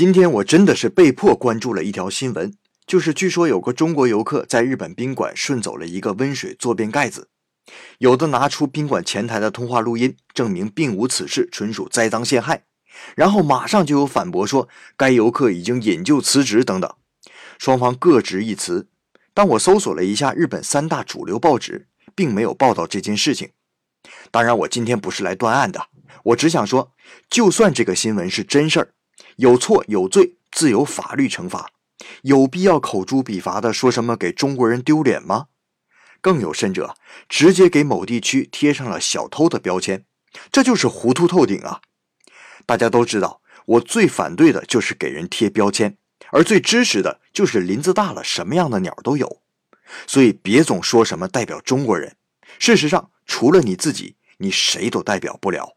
今天我真的是被迫关注了一条新闻，就是据说有个中国游客在日本宾馆顺走了一个温水坐便盖子，有的拿出宾馆前台的通话录音，证明并无此事，纯属栽赃陷害，然后马上就有反驳说该游客已经引咎辞职等等，双方各执一词。当我搜索了一下日本三大主流报纸，并没有报道这件事情。当然，我今天不是来断案的，我只想说，就算这个新闻是真事儿。有错有罪，自有法律惩罚。有必要口诛笔伐的说什么给中国人丢脸吗？更有甚者，直接给某地区贴上了小偷的标签，这就是糊涂透顶啊！大家都知道，我最反对的就是给人贴标签，而最支持的就是林子大了，什么样的鸟都有。所以别总说什么代表中国人，事实上，除了你自己，你谁都代表不了。